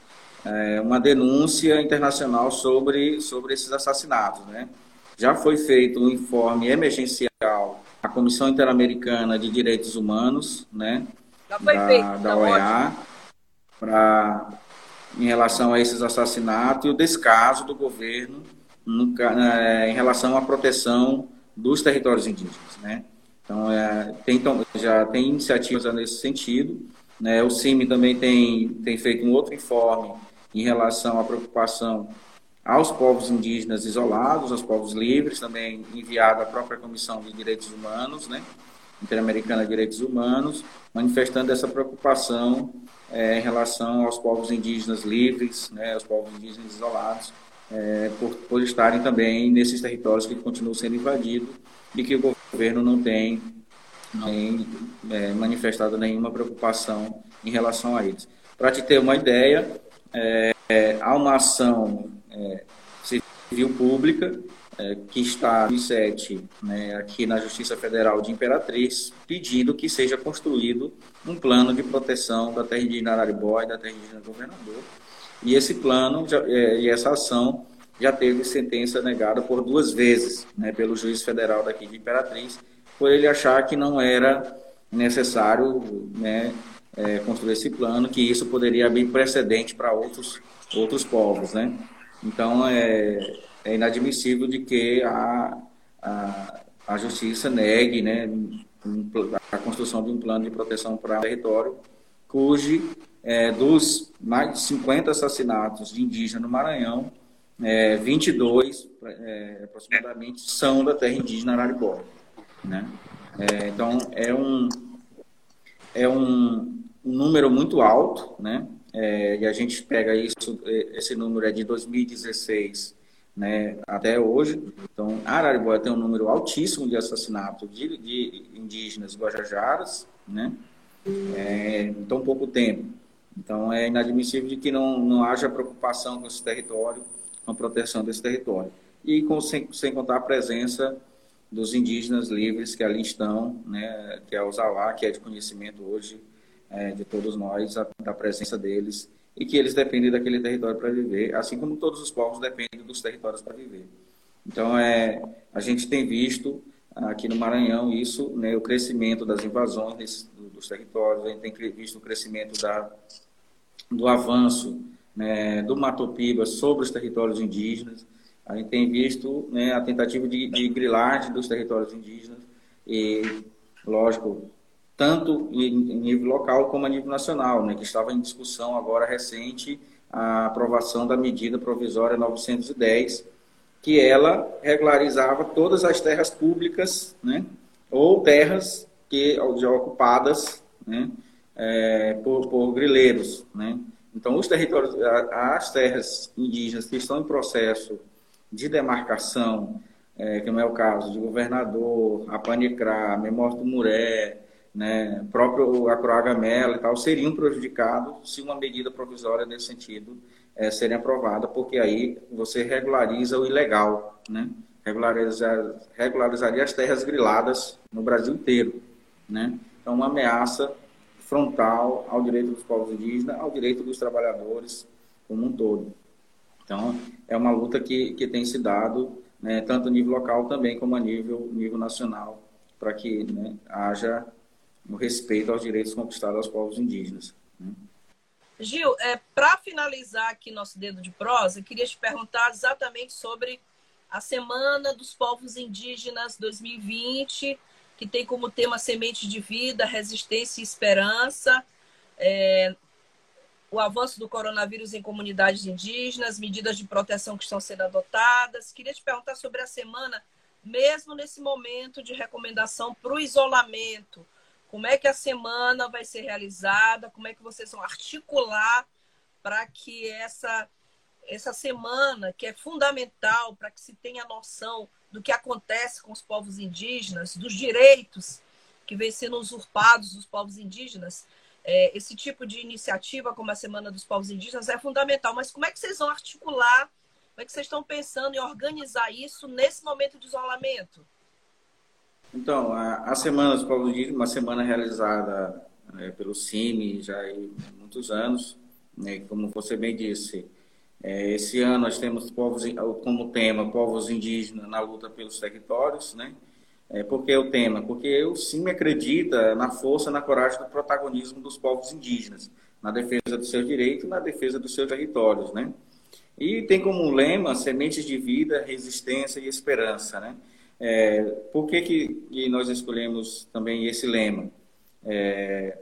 é, uma denúncia internacional sobre, sobre esses assassinatos. Né? Já foi feito um informe emergencial à Comissão Interamericana de Direitos Humanos, né, Já foi da, feito, da tá OEA, pra, em relação a esses assassinatos e o descaso do governo no, é, em relação à proteção dos territórios indígenas. Né? Então, é, tem, então, já tem iniciativas nesse sentido. Né? O CIMI também tem, tem feito um outro informe em relação à preocupação aos povos indígenas isolados, aos povos livres, também enviado à própria Comissão de Direitos Humanos, né? Interamericana de Direitos Humanos, manifestando essa preocupação é, em relação aos povos indígenas livres, né, aos povos indígenas isolados, é, por, por estarem também nesses territórios que continuam sendo invadidos e que o governo não tem, não tem é, manifestado nenhuma preocupação em relação a eles. Para te ter uma ideia, é, há uma ação é, civil pública é, que está em sete né, aqui na Justiça Federal de Imperatriz, pedindo que seja construído um plano de proteção da terra indígena Araribó e da terra indígena Governador. E esse plano já, é, e essa ação já teve sentença negada por duas vezes né, pelo juiz federal daqui de Imperatriz, por ele achar que não era necessário né, é, construir esse plano, que isso poderia abrir precedente para outros, outros povos. Né? Então, é, é inadmissível de que a, a, a justiça negue né, a construção de um plano de proteção para o território, cujo é, dos mais de 50 assassinatos de indígenas no Maranhão, é, 22 é, aproximadamente são da terra indígena Araribó. Né? É, então, é um, é um, um número muito alto, né? É, e a gente pega isso, é, esse número é de 2016 né, até hoje. Então, Araribóia tem um número altíssimo de assassinatos de, de indígenas guajajaras, né, é, em tão pouco tempo. Então, é inadmissível de que não, não haja preocupação com esse território, com a proteção desse território. E com, sem, sem contar a presença dos indígenas livres que ali estão, né, que é o Zawá, que é de conhecimento hoje é, de todos nós, a, da presença deles e que eles dependem daquele território para viver, assim como todos os povos dependem dos territórios para viver. Então, é, a gente tem visto aqui no Maranhão isso, né, o crescimento das invasões dos territórios, a gente tem visto o crescimento da, do avanço né, do Matopiba sobre os territórios indígenas, a gente tem visto né, a tentativa de, de grilagem dos territórios indígenas e, lógico, tanto em nível local como a nível nacional, né, que estava em discussão agora recente a aprovação da medida provisória 910, que ela regularizava todas as terras públicas, né, ou terras que já ocupadas, né, é, por, por grileiros, né. Então, os territórios, as terras indígenas que estão em processo de demarcação, é, que não é o caso de Governador, Apanicrá, Memória do Muré, né, próprio Acroaga Mela e tal, seriam prejudicados se uma medida provisória nesse sentido é, serem aprovada, porque aí você regulariza o ilegal, né? Regulariza, regularizaria as terras griladas no Brasil inteiro, né? Então, uma ameaça frontal ao direito dos povos indígenas, ao direito dos trabalhadores como um todo. Então, é uma luta que, que tem se dado, né, tanto a nível local também como a nível, nível nacional, para que né, haja no respeito aos direitos conquistados aos povos indígenas. Né? Gil, é, para finalizar aqui nosso dedo de prosa, queria te perguntar exatamente sobre a Semana dos Povos Indígenas 2020, que tem como tema Semente de Vida, Resistência e Esperança, é, o avanço do coronavírus em comunidades indígenas, medidas de proteção que estão sendo adotadas. Queria te perguntar sobre a semana, mesmo nesse momento de recomendação para o isolamento, como é que a semana vai ser realizada, como é que vocês vão articular para que essa, essa semana, que é fundamental para que se tenha noção do que acontece com os povos indígenas, dos direitos que vêm sendo usurpados dos povos indígenas, é, esse tipo de iniciativa, como a Semana dos Povos Indígenas, é fundamental. Mas como é que vocês vão articular Como é que vocês estão pensando em organizar isso nesse momento de isolamento? Então, a, a Semana dos Povos Indígenas, uma semana realizada é, pelo CIMI já há muitos anos, né, como você bem disse, é, esse ano nós temos povos como tema povos indígenas na luta pelos territórios, né? É, por que o tema? Porque o CIMI acredita na força, na coragem do protagonismo dos povos indígenas, na defesa dos seus direitos, na defesa dos seus territórios, né? E tem como lema sementes de vida, resistência e esperança, né? É, por que, que nós escolhemos também esse lema? É,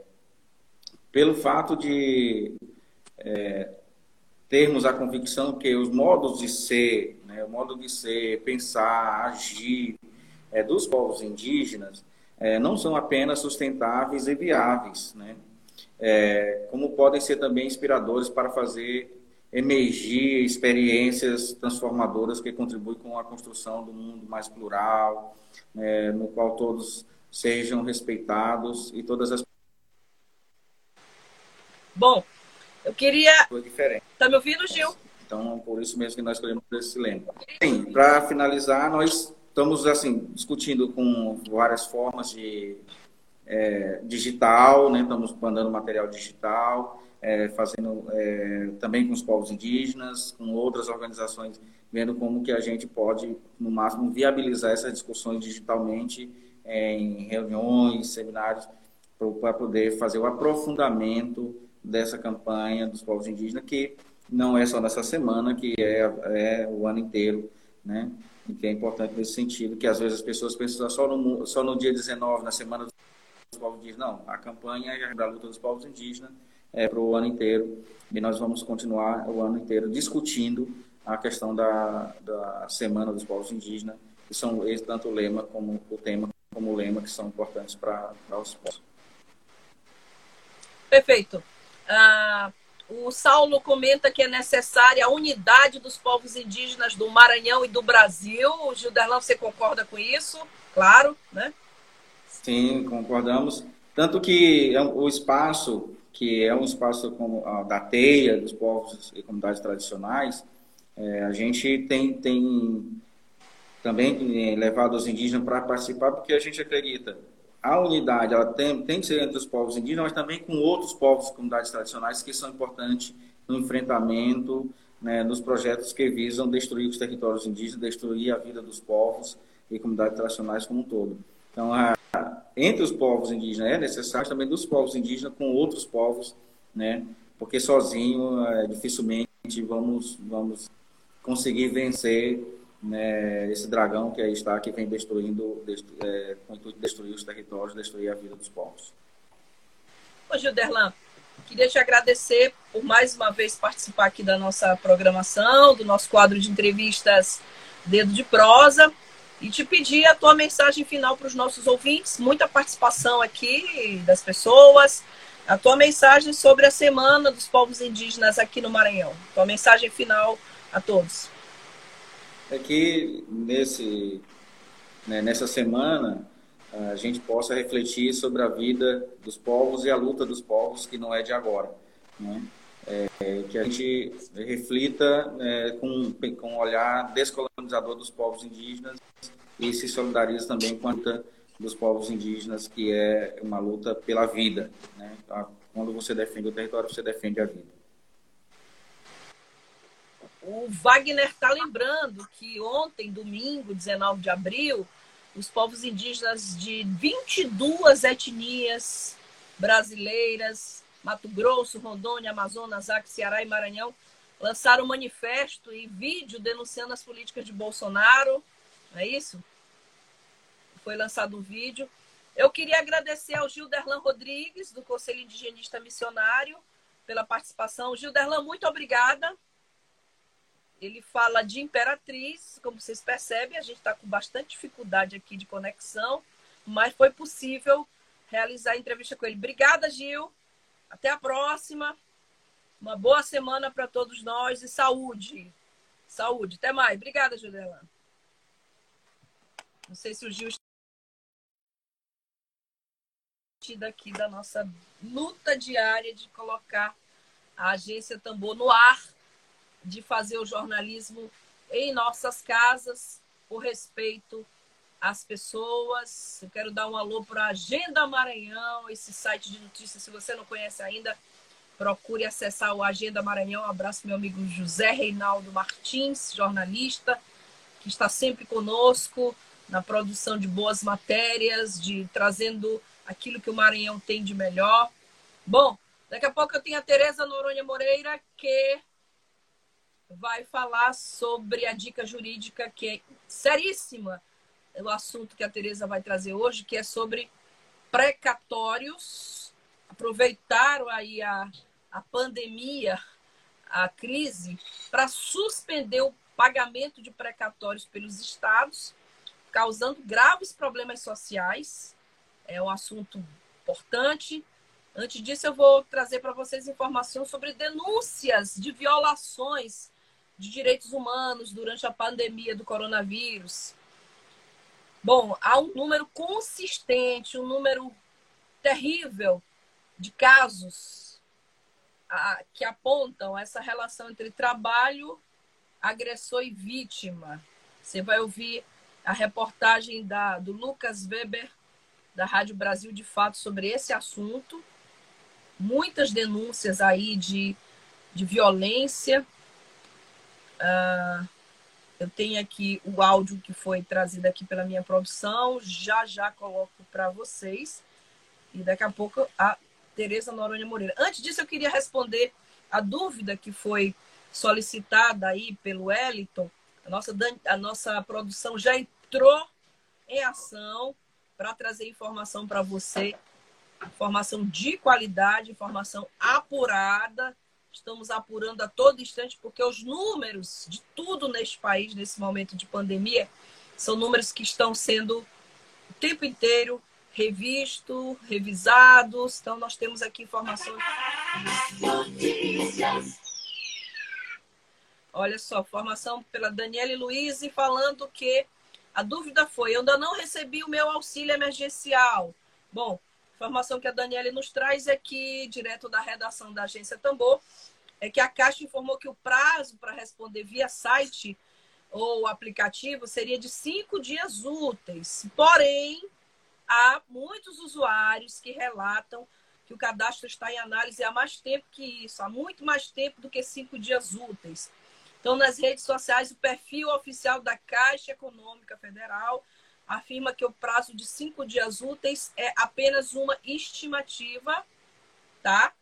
pelo fato de é, termos a convicção que os modos de ser, né, o modo de ser, pensar, agir é, dos povos indígenas é, não são apenas sustentáveis e viáveis, né, é, como podem ser também inspiradores para fazer emergir experiências transformadoras que contribuem com a construção do mundo mais plural, né, no qual todos sejam respeitados e todas as Bom, eu queria. Foi diferente. Tá me ouvindo, Gil? Então, por isso mesmo que nós escolhemos esse lema. Sim, para finalizar, nós estamos assim discutindo com várias formas de é, digital, né? Estamos mandando material digital, é, fazendo é, também com os povos indígenas, com outras organizações, vendo como que a gente pode, no máximo, viabilizar essas discussões digitalmente em reuniões, seminários, para poder fazer o aprofundamento dessa campanha dos povos indígenas, que não é só nessa semana, que é, é o ano inteiro, né? E que é importante nesse sentido, que às vezes as pessoas pensam só no, só no dia 19, na semana povos indígenas. Não, a campanha é da luta dos povos indígenas é para o ano inteiro, e nós vamos continuar o ano inteiro discutindo a questão da, da Semana dos Povos Indígenas, que são tanto o lema como o tema como o lema que são importantes para os povos. Perfeito. Ah, o Saulo comenta que é necessária a unidade dos povos indígenas do Maranhão e do Brasil. Gilderlan, você concorda com isso? Claro, né? Sim, concordamos. Tanto que é o espaço, que é um espaço como da teia dos povos e comunidades tradicionais, é, a gente tem, tem também levado os indígenas para participar, porque a gente acredita a unidade ela tem, tem que ser entre os povos indígenas, mas também com outros povos e comunidades tradicionais que são importantes no enfrentamento, né, nos projetos que visam destruir os territórios indígenas, destruir a vida dos povos e comunidades tradicionais como um todo. Então, a, entre os povos indígenas é necessário também dos povos indígenas com outros povos, né, porque sozinho é, dificilmente vamos, vamos conseguir vencer né, esse dragão que aí está, que vem destruindo, destru, é, com destruir os territórios, destruir a vida dos povos. Ô, Gilderlan, queria te agradecer por mais uma vez participar aqui da nossa programação, do nosso quadro de entrevistas Dedo de Prosa, e te pedir a tua mensagem final para os nossos ouvintes, muita participação aqui das pessoas, a tua mensagem sobre a Semana dos Povos Indígenas aqui no Maranhão. Tua mensagem final a todos é que nesse, né, nessa semana a gente possa refletir sobre a vida dos povos e a luta dos povos que não é de agora. Né? É, que a gente reflita é, com, com um olhar descolonizador dos povos indígenas e se solidarize também com a luta dos povos indígenas, que é uma luta pela vida. Né? Então, quando você defende o território, você defende a vida. O Wagner está lembrando que ontem, domingo, 19 de abril, os povos indígenas de 22 etnias brasileiras, Mato Grosso, Rondônia, Amazonas, Acre, Ceará e Maranhão, lançaram manifesto e vídeo denunciando as políticas de Bolsonaro. Não é isso? Foi lançado um vídeo. Eu queria agradecer ao Gilderlan Rodrigues, do Conselho Indigenista Missionário, pela participação. Gilderlan, muito obrigada ele fala de Imperatriz, como vocês percebem, a gente está com bastante dificuldade aqui de conexão, mas foi possível realizar a entrevista com ele. Obrigada, Gil. Até a próxima. Uma boa semana para todos nós e saúde. Saúde. Até mais. Obrigada, Juliana. Não sei se o Gil daqui da nossa luta diária de colocar a agência Tambor no ar de fazer o jornalismo em nossas casas, por respeito às pessoas. Eu quero dar um alô para a Agenda Maranhão, esse site de notícias. Se você não conhece ainda, procure acessar o Agenda Maranhão. Um abraço, meu amigo José Reinaldo Martins, jornalista, que está sempre conosco na produção de boas matérias, de trazendo aquilo que o Maranhão tem de melhor. Bom, daqui a pouco eu tenho a Tereza Noronha Moreira, que vai falar sobre a dica jurídica que é seríssima, o assunto que a Tereza vai trazer hoje, que é sobre precatórios. Aproveitaram aí a, a pandemia, a crise, para suspender o pagamento de precatórios pelos estados, causando graves problemas sociais. É um assunto importante. Antes disso, eu vou trazer para vocês informações sobre denúncias de violações de direitos humanos durante a pandemia do coronavírus. Bom, há um número consistente, um número terrível de casos que apontam essa relação entre trabalho, agressor e vítima. Você vai ouvir a reportagem da, do Lucas Weber, da Rádio Brasil de Fato, sobre esse assunto. Muitas denúncias aí de, de violência Uh, eu tenho aqui o áudio que foi trazido aqui pela minha produção, já já coloco para vocês. E daqui a pouco a Tereza Noronha Moreira. Antes disso, eu queria responder a dúvida que foi solicitada aí pelo Wellington. A nossa, a nossa produção já entrou em ação para trazer informação para você, informação de qualidade, informação apurada Estamos apurando a todo instante, porque os números de tudo neste país, nesse momento de pandemia, são números que estão sendo o tempo inteiro revisto, revisados. Então, nós temos aqui informações. Olha só, formação pela Daniela Luiz falando que a dúvida foi: eu ainda não recebi o meu auxílio emergencial. Bom, informação que a Daniela nos traz é que, direto da redação da agência Tambor, é que a Caixa informou que o prazo para responder via site ou aplicativo seria de cinco dias úteis. Porém, há muitos usuários que relatam que o cadastro está em análise há mais tempo que isso, há muito mais tempo do que cinco dias úteis. Então, nas redes sociais, o perfil oficial da Caixa Econômica Federal afirma que o prazo de cinco dias úteis é apenas uma estimativa, tá?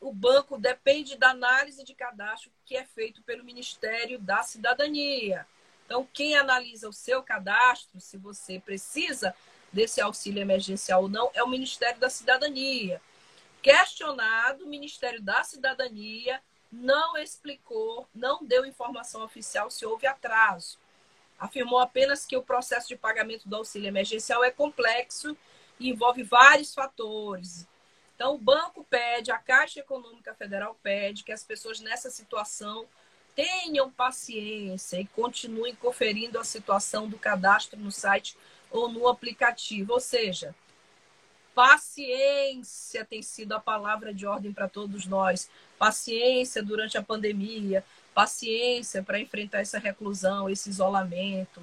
O banco depende da análise de cadastro que é feito pelo Ministério da Cidadania. Então, quem analisa o seu cadastro, se você precisa desse auxílio emergencial ou não, é o Ministério da Cidadania. Questionado, o Ministério da Cidadania não explicou, não deu informação oficial se houve atraso afirmou apenas que o processo de pagamento do auxílio emergencial é complexo e envolve vários fatores. Então, o banco pede, a Caixa Econômica Federal pede que as pessoas nessa situação tenham paciência e continuem conferindo a situação do cadastro no site ou no aplicativo. Ou seja, paciência tem sido a palavra de ordem para todos nós. Paciência durante a pandemia, paciência para enfrentar essa reclusão, esse isolamento.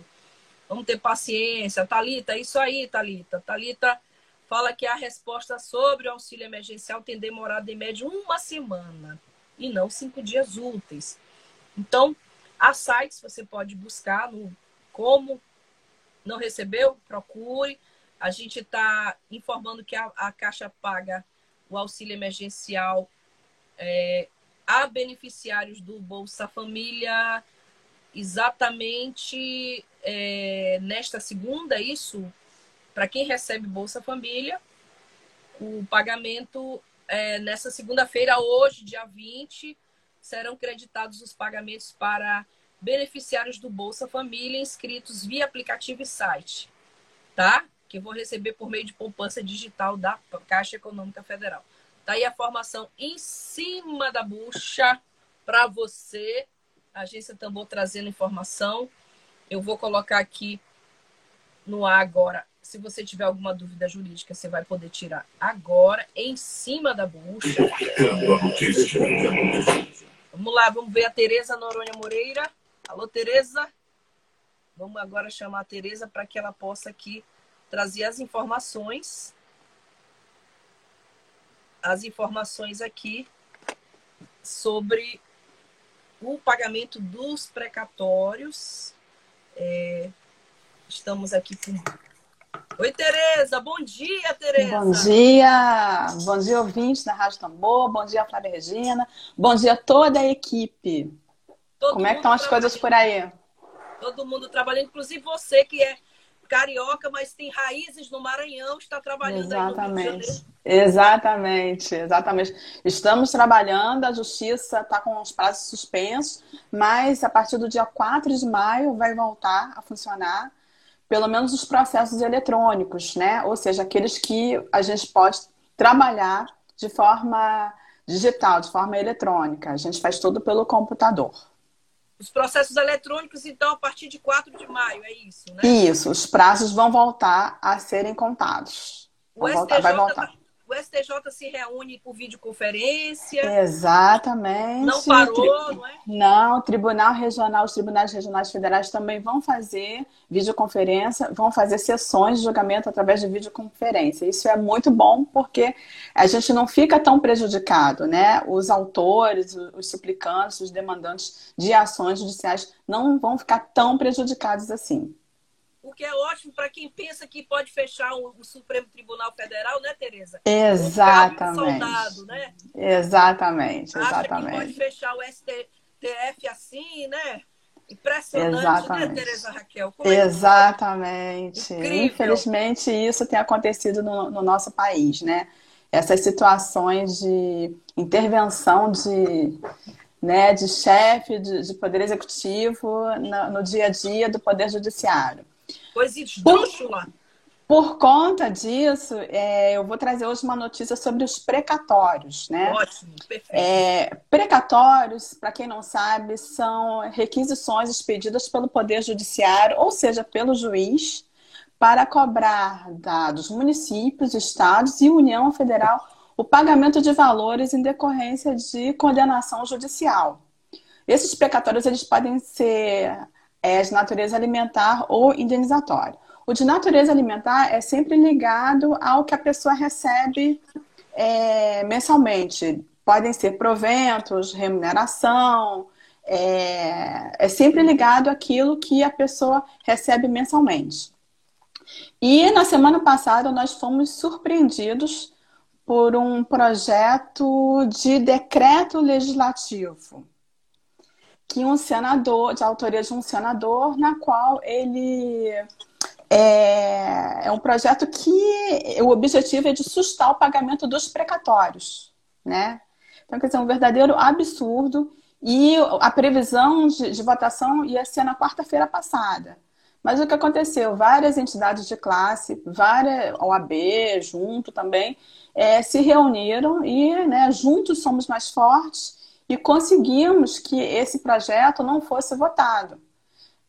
Vamos ter paciência. Talita, isso aí, Talita. Talita fala que a resposta sobre o auxílio emergencial tem demorado em média uma semana e não cinco dias úteis. Então, há sites você pode buscar no como não recebeu, procure. A gente está informando que a, a Caixa paga o auxílio emergencial é, a beneficiários do Bolsa Família exatamente é, nesta segunda, é isso, para quem recebe Bolsa Família, o pagamento é, nessa segunda-feira, hoje, dia 20, serão creditados os pagamentos para beneficiários do Bolsa Família inscritos via aplicativo e site, tá? Que vou receber por meio de poupança digital da Caixa Econômica Federal. Tá aí a formação em cima da bucha para você. A agência Tambor trazendo informação. Eu vou colocar aqui no ar agora. Se você tiver alguma dúvida jurídica, você vai poder tirar agora, em cima da bucha. Vamos lá, vamos ver a Tereza Noronha Moreira. Alô, Tereza? Vamos agora chamar a Tereza para que ela possa aqui trazer as informações. As informações aqui sobre o pagamento dos precatórios. É, estamos aqui com. Oi, Tereza. Bom dia, Tereza. Bom dia. Bom dia, ouvintes da Rádio Tambor. Bom dia, Flávia Regina. Bom dia a toda a equipe. Todo Como é que estão as coisas por aí? Todo mundo trabalhando, inclusive você que é carioca, mas tem raízes no Maranhão, está trabalhando exatamente. Exatamente, exatamente. Estamos trabalhando, a justiça está com os prazos suspensos, mas a partir do dia 4 de maio vai voltar a funcionar, pelo menos os processos eletrônicos, né? Ou seja, aqueles que a gente pode trabalhar de forma digital, de forma eletrônica. A gente faz tudo pelo computador. Os processos eletrônicos, então, a partir de 4 de maio, é isso, né? Isso, os prazos vão voltar a serem contados. O STJ, voltar, vai voltar. O STJ se reúne por videoconferência. Exatamente. Não parou, não é? Não, o Tribunal Regional, os tribunais regionais federais também vão fazer videoconferência, vão fazer sessões de julgamento através de videoconferência. Isso é muito bom porque a gente não fica tão prejudicado, né? Os autores, os suplicantes, os demandantes de ações judiciais não vão ficar tão prejudicados assim o que é ótimo para quem pensa que pode fechar o, o, Supremo Tribunal Federal, né, Tereza? Exatamente. Soldado, né? Exatamente, exatamente. Pode fechar o STF assim, né? Impressionante, né, Exatamente. né, Tereza Raquel? Como é Exatamente. É Infelizmente, isso tem acontecido no, no, nosso país, né? Essas situações de intervenção de, né, de chefe de, de poder executivo no, no dia a dia do poder judiciário. Coisa esdrúxula. Por conta disso, é, eu vou trazer hoje uma notícia sobre os precatórios, né? Ótimo, perfeito. É, precatórios, para quem não sabe, são requisições expedidas pelo Poder Judiciário, ou seja, pelo juiz, para cobrar dados municípios, estados e União Federal o pagamento de valores em decorrência de condenação judicial. Esses precatórios eles podem ser é de natureza alimentar ou indenizatório. O de natureza alimentar é sempre ligado ao que a pessoa recebe é, mensalmente. Podem ser proventos, remuneração, é, é sempre ligado àquilo que a pessoa recebe mensalmente. E na semana passada nós fomos surpreendidos por um projeto de decreto legislativo que um senador, de autoria de um senador, na qual ele é, é um projeto que o objetivo é de sustar o pagamento dos precatórios, né? Então, quer dizer, um verdadeiro absurdo. E a previsão de, de votação ia ser na quarta-feira passada. Mas o que aconteceu? Várias entidades de classe, várias OAB, junto também, é, se reuniram e, né, juntos somos mais fortes e conseguimos que esse projeto não fosse votado.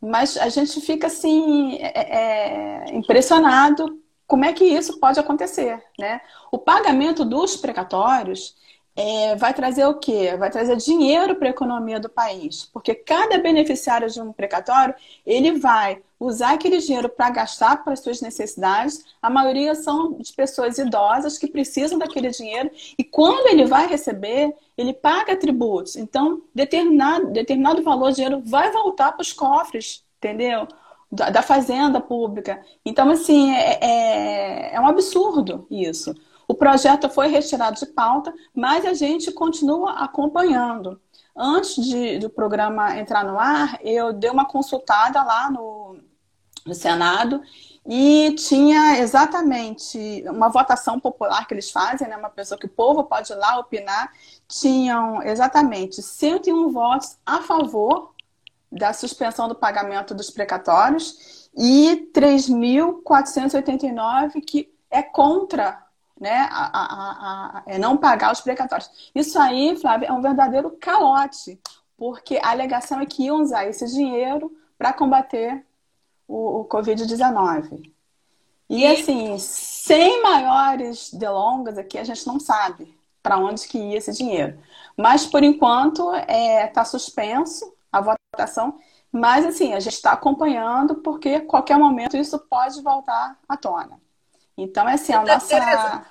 Mas a gente fica assim é, é, impressionado como é que isso pode acontecer, né? O pagamento dos precatórios é, vai trazer o quê? Vai trazer dinheiro para a economia do país, porque cada beneficiário de um precatório ele vai usar aquele dinheiro para gastar para as suas necessidades. A maioria são de pessoas idosas que precisam daquele dinheiro e quando ele vai receber, ele paga tributos. Então, determinado, determinado valor de dinheiro vai voltar para os cofres, entendeu? Da, da, fazenda pública. Então, assim, é, é, é um absurdo isso. O projeto foi retirado de pauta, mas a gente continua acompanhando. Antes de, do programa entrar no ar, eu dei uma consultada lá no, no Senado e tinha exatamente uma votação popular que eles fazem, né? uma pessoa que o povo pode ir lá opinar. Tinham exatamente 101 votos a favor da suspensão do pagamento dos precatórios e 3.489 que é contra né, a, a, a, é não pagar os precatórios. Isso aí, Flávia, é um verdadeiro calote, porque a alegação é que iam usar esse dinheiro para combater o, o Covid-19. E, assim, sem maiores delongas aqui, a gente não sabe para onde que ia esse dinheiro. Mas, por enquanto, está é, tá suspenso a votação Mas, assim, a gente está acompanhando porque a qualquer momento isso pode voltar à tona. Então, é assim, a nossa. Tereza,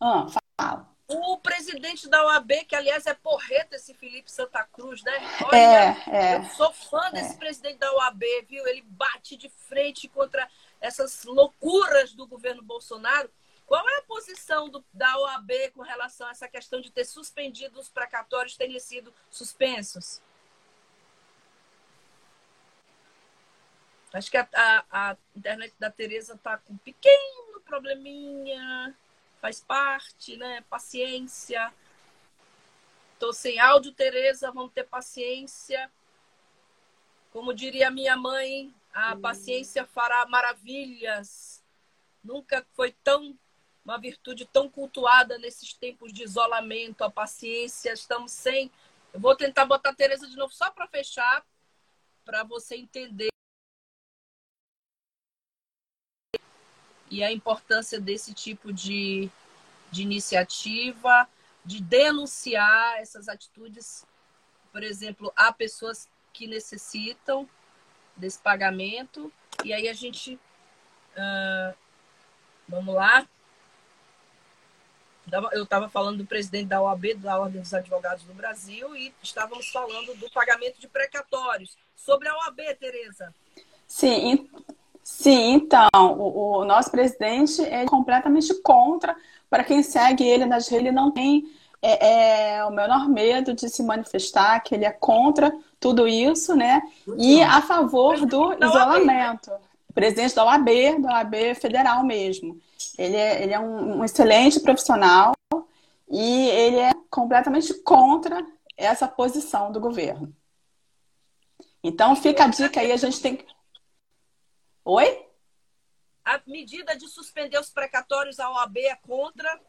ah, fala. O presidente da OAB, que aliás é porreta esse Felipe Santa Cruz, né? Olha, é, é, eu sou fã desse é. presidente da OAB, viu? Ele bate de frente contra essas loucuras do governo Bolsonaro. Qual é a posição do, da OAB com relação a essa questão de ter suspendido os precatórios terem sido suspensos? Acho que a, a, a internet da Tereza está com um pequeno probleminha faz parte, né? Paciência. Tô sem áudio, Tereza, vamos ter paciência. Como diria minha mãe, a paciência fará maravilhas. Nunca foi tão uma virtude tão cultuada nesses tempos de isolamento, a paciência. Estamos sem. Eu vou tentar botar a Tereza de novo só para fechar, para você entender e a importância desse tipo de, de iniciativa, de denunciar essas atitudes. Por exemplo, há pessoas que necessitam desse pagamento, e aí a gente. Uh, vamos lá. Eu estava falando do presidente da OAB, da Ordem dos Advogados do Brasil, e estávamos falando do pagamento de precatórios. Sobre a OAB, Tereza. Sim, Sim, então, o, o, nosso presidente é completamente contra. Para quem segue ele nas redes, ele não tem é, é, o menor medo de se manifestar, que ele é contra tudo isso, né? E a favor do isolamento. Presidente da OAB, da OAB federal mesmo. Ele é, ele é um, um excelente profissional e ele é completamente contra essa posição do governo. Então fica a dica aí, a gente tem que Oi? A medida de suspender os precatórios à OAB é contra?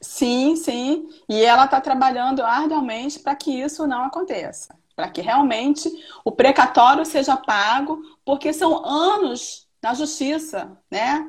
Sim, sim. E ela está trabalhando arduamente para que isso não aconteça. Para que realmente o precatório seja pago, porque são anos na justiça, né?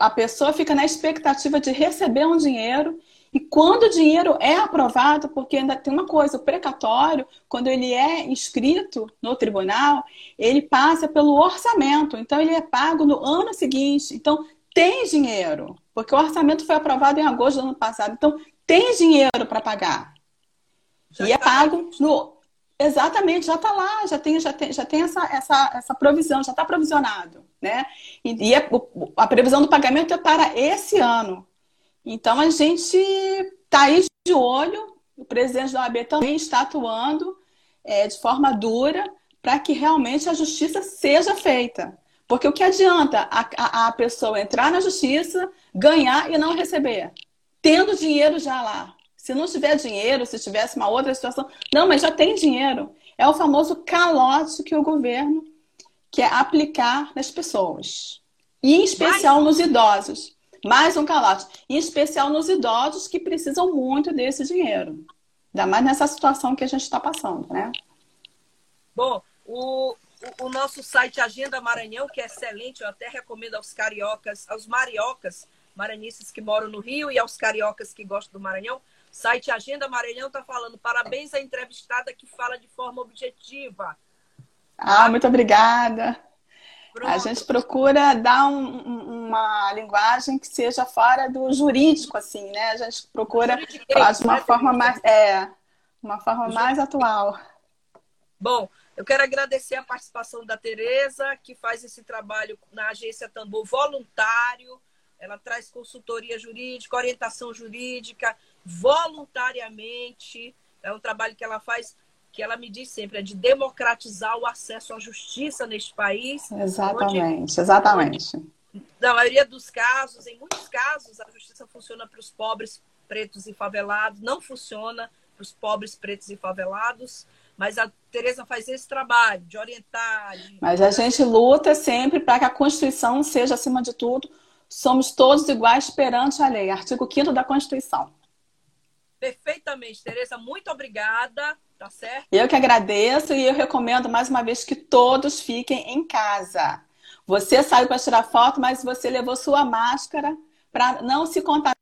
A pessoa fica na expectativa de receber um dinheiro e quando o dinheiro é aprovado, porque ainda tem uma coisa, o precatório, quando ele é inscrito no tribunal, ele passa pelo orçamento, então ele é pago no ano seguinte. Então tem dinheiro, porque o orçamento foi aprovado em agosto do ano passado, então tem dinheiro para pagar. Já e é tá pago no Exatamente, já está lá, já tem, já tem, já tem essa, essa, essa provisão, já está provisionado, né? E, e é, a previsão do pagamento é para esse ano. Então a gente está aí de olho, o presidente da OAB também está atuando é, de forma dura para que realmente a justiça seja feita. Porque o que adianta a, a, a, pessoa entrar na justiça, ganhar e não receber? Tendo dinheiro já lá. Se não tiver dinheiro, se tivesse uma outra situação. Não, mas já tem dinheiro. É o famoso calote que o governo quer aplicar nas pessoas. E em especial mas... nos idosos. Mais um calote. Em especial nos idosos que precisam muito desse dinheiro. Ainda mais nessa situação que a gente está passando, né? Bom, o, o, nosso site Agenda Maranhão, que é excelente, eu até recomendo aos cariocas, aos mariocas, maranhistas que moram no Rio e aos cariocas que gostam do Maranhão. Site Agenda Maranhão está falando parabéns à entrevistada que fala de forma objetiva. Ah, muito obrigada. Pronto. A gente procura dar um, uma linguagem que seja fora do jurídico, assim, né? A gente procura falar de uma forma mais, é, uma forma mais atual. Bom, eu quero agradecer a participação da Tereza, que faz esse trabalho na agência Tambor voluntário. Ela traz consultoria jurídica, orientação jurídica, voluntariamente. É um trabalho que ela faz que ela me diz sempre, é de democratizar o acesso à justiça neste país. Exatamente, onde, exatamente. Na maioria dos casos, em muitos casos, a justiça funciona para os pobres, pretos e favelados, não funciona para os pobres, pretos e favelados. Mas a Tereza faz esse trabalho de orientar. De... Mas a gente luta sempre para que a Constituição seja, acima de tudo, somos todos iguais perante a lei. Artigo 5 da Constituição. Perfeitamente, Tereza. Muito obrigada. Tá certo? Eu que agradeço e eu recomendo mais uma vez que todos fiquem em casa. Você saiu para tirar foto, mas você levou sua máscara para não se contaminar.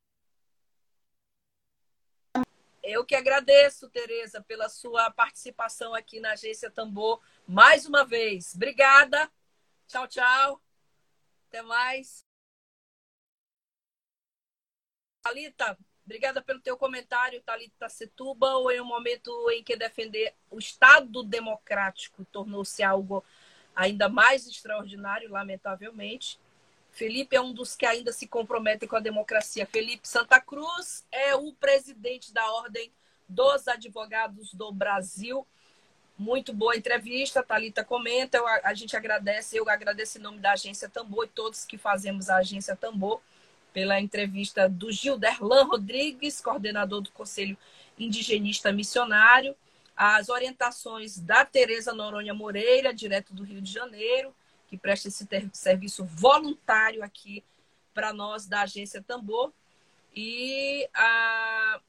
Eu que agradeço, Tereza, pela sua participação aqui na Agência Tambor mais uma vez. Obrigada. Tchau, tchau. Até mais. Talita, obrigada pelo teu comentário, Talita Setúbal. Em um momento em que defender o Estado democrático tornou-se algo ainda mais extraordinário, lamentavelmente. Felipe é um dos que ainda se comprometem com a democracia. Felipe Santa Cruz é o presidente da Ordem dos Advogados do Brasil. Muito boa entrevista, Talita comenta. Eu, a gente agradece, eu agradeço em nome da Agência Tambor e todos que fazemos a Agência Tambor pela entrevista do Gilderlan Rodrigues, coordenador do Conselho Indigenista Missionário, as orientações da Tereza Noronha Moreira, direto do Rio de Janeiro, que presta esse serviço voluntário aqui para nós da Agência Tambor. E a,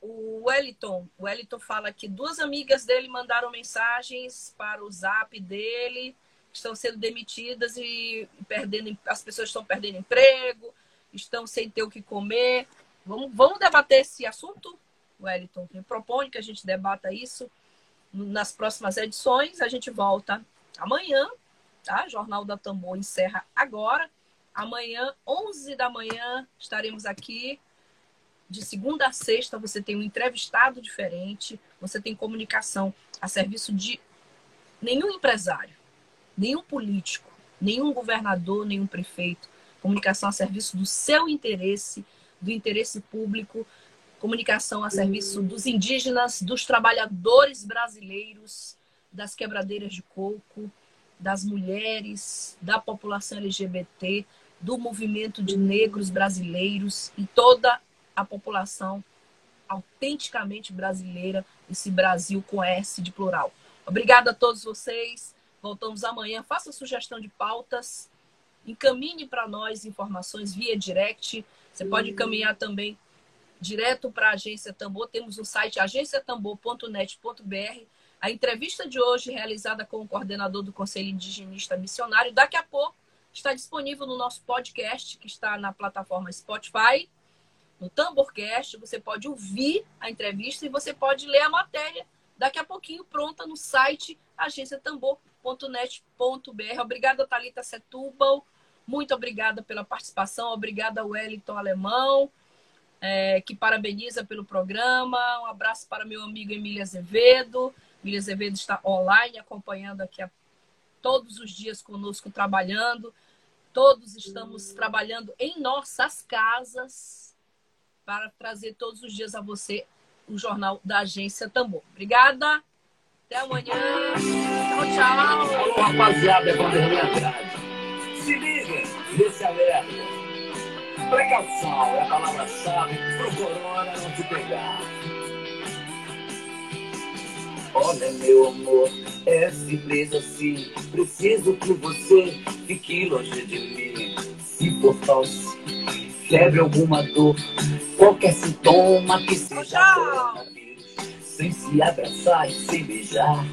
o Wellington, o Wellington fala que duas amigas dele mandaram mensagens para o zap dele, estão sendo demitidas e perdendo, as pessoas estão perdendo emprego, estão sem ter o que comer. Vamos, vamos debater esse assunto, Wellington? Eu proponho que a gente debata isso nas próximas edições. A gente volta amanhã tá? Jornal da Tambor encerra agora. Amanhã, 11 da manhã, estaremos aqui. De segunda a sexta, você tem um entrevistado diferente, você tem comunicação a serviço de nenhum empresário, nenhum político, nenhum governador, nenhum prefeito. Comunicação a serviço do seu interesse, do interesse público, comunicação a serviço dos indígenas, dos trabalhadores brasileiros, das quebradeiras de coco, das mulheres, da população LGBT, do movimento de negros brasileiros e toda a população autenticamente brasileira, esse Brasil com S de plural. Obrigada a todos vocês. Voltamos amanhã. Faça sugestão de pautas. Encaminhe para nós informações via direct. Você pode encaminhar também direto para a Agência Tambor. Temos o site agenciatambor.net.br a entrevista de hoje, realizada com o coordenador do Conselho Indigenista Missionário, daqui a pouco está disponível no nosso podcast, que está na plataforma Spotify, no Tamborcast. Você pode ouvir a entrevista e você pode ler a matéria daqui a pouquinho pronta no site agenciatambor.net.br. Obrigada, Thalita Setúbal. Muito obrigada pela participação. Obrigada, Wellington Alemão, é, que parabeniza pelo programa. Um abraço para meu amigo Emília Azevedo. Miriam Azevedo está online acompanhando aqui a, todos os dias conosco trabalhando. Todos estamos trabalhando em nossas casas para trazer todos os dias a você o jornal da Agência Tambor. Obrigada. Até amanhã. Tchau, tchau. Alô, rapaziada, é Vanderlei Andrade. Se liga nesse alerta. Precaução é a palavra-chave pro corona não te pegar. Olha, meu amor, é simples assim. Preciso que você fique longe de mim. Se for tosse, febre, alguma dor, qualquer sintoma que seja coronavírus, sem se abraçar e sem beijar.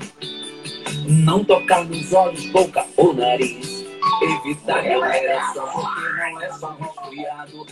Não tocar nos olhos, boca ou nariz. Evitar aglomeração, porque não é só resfriado.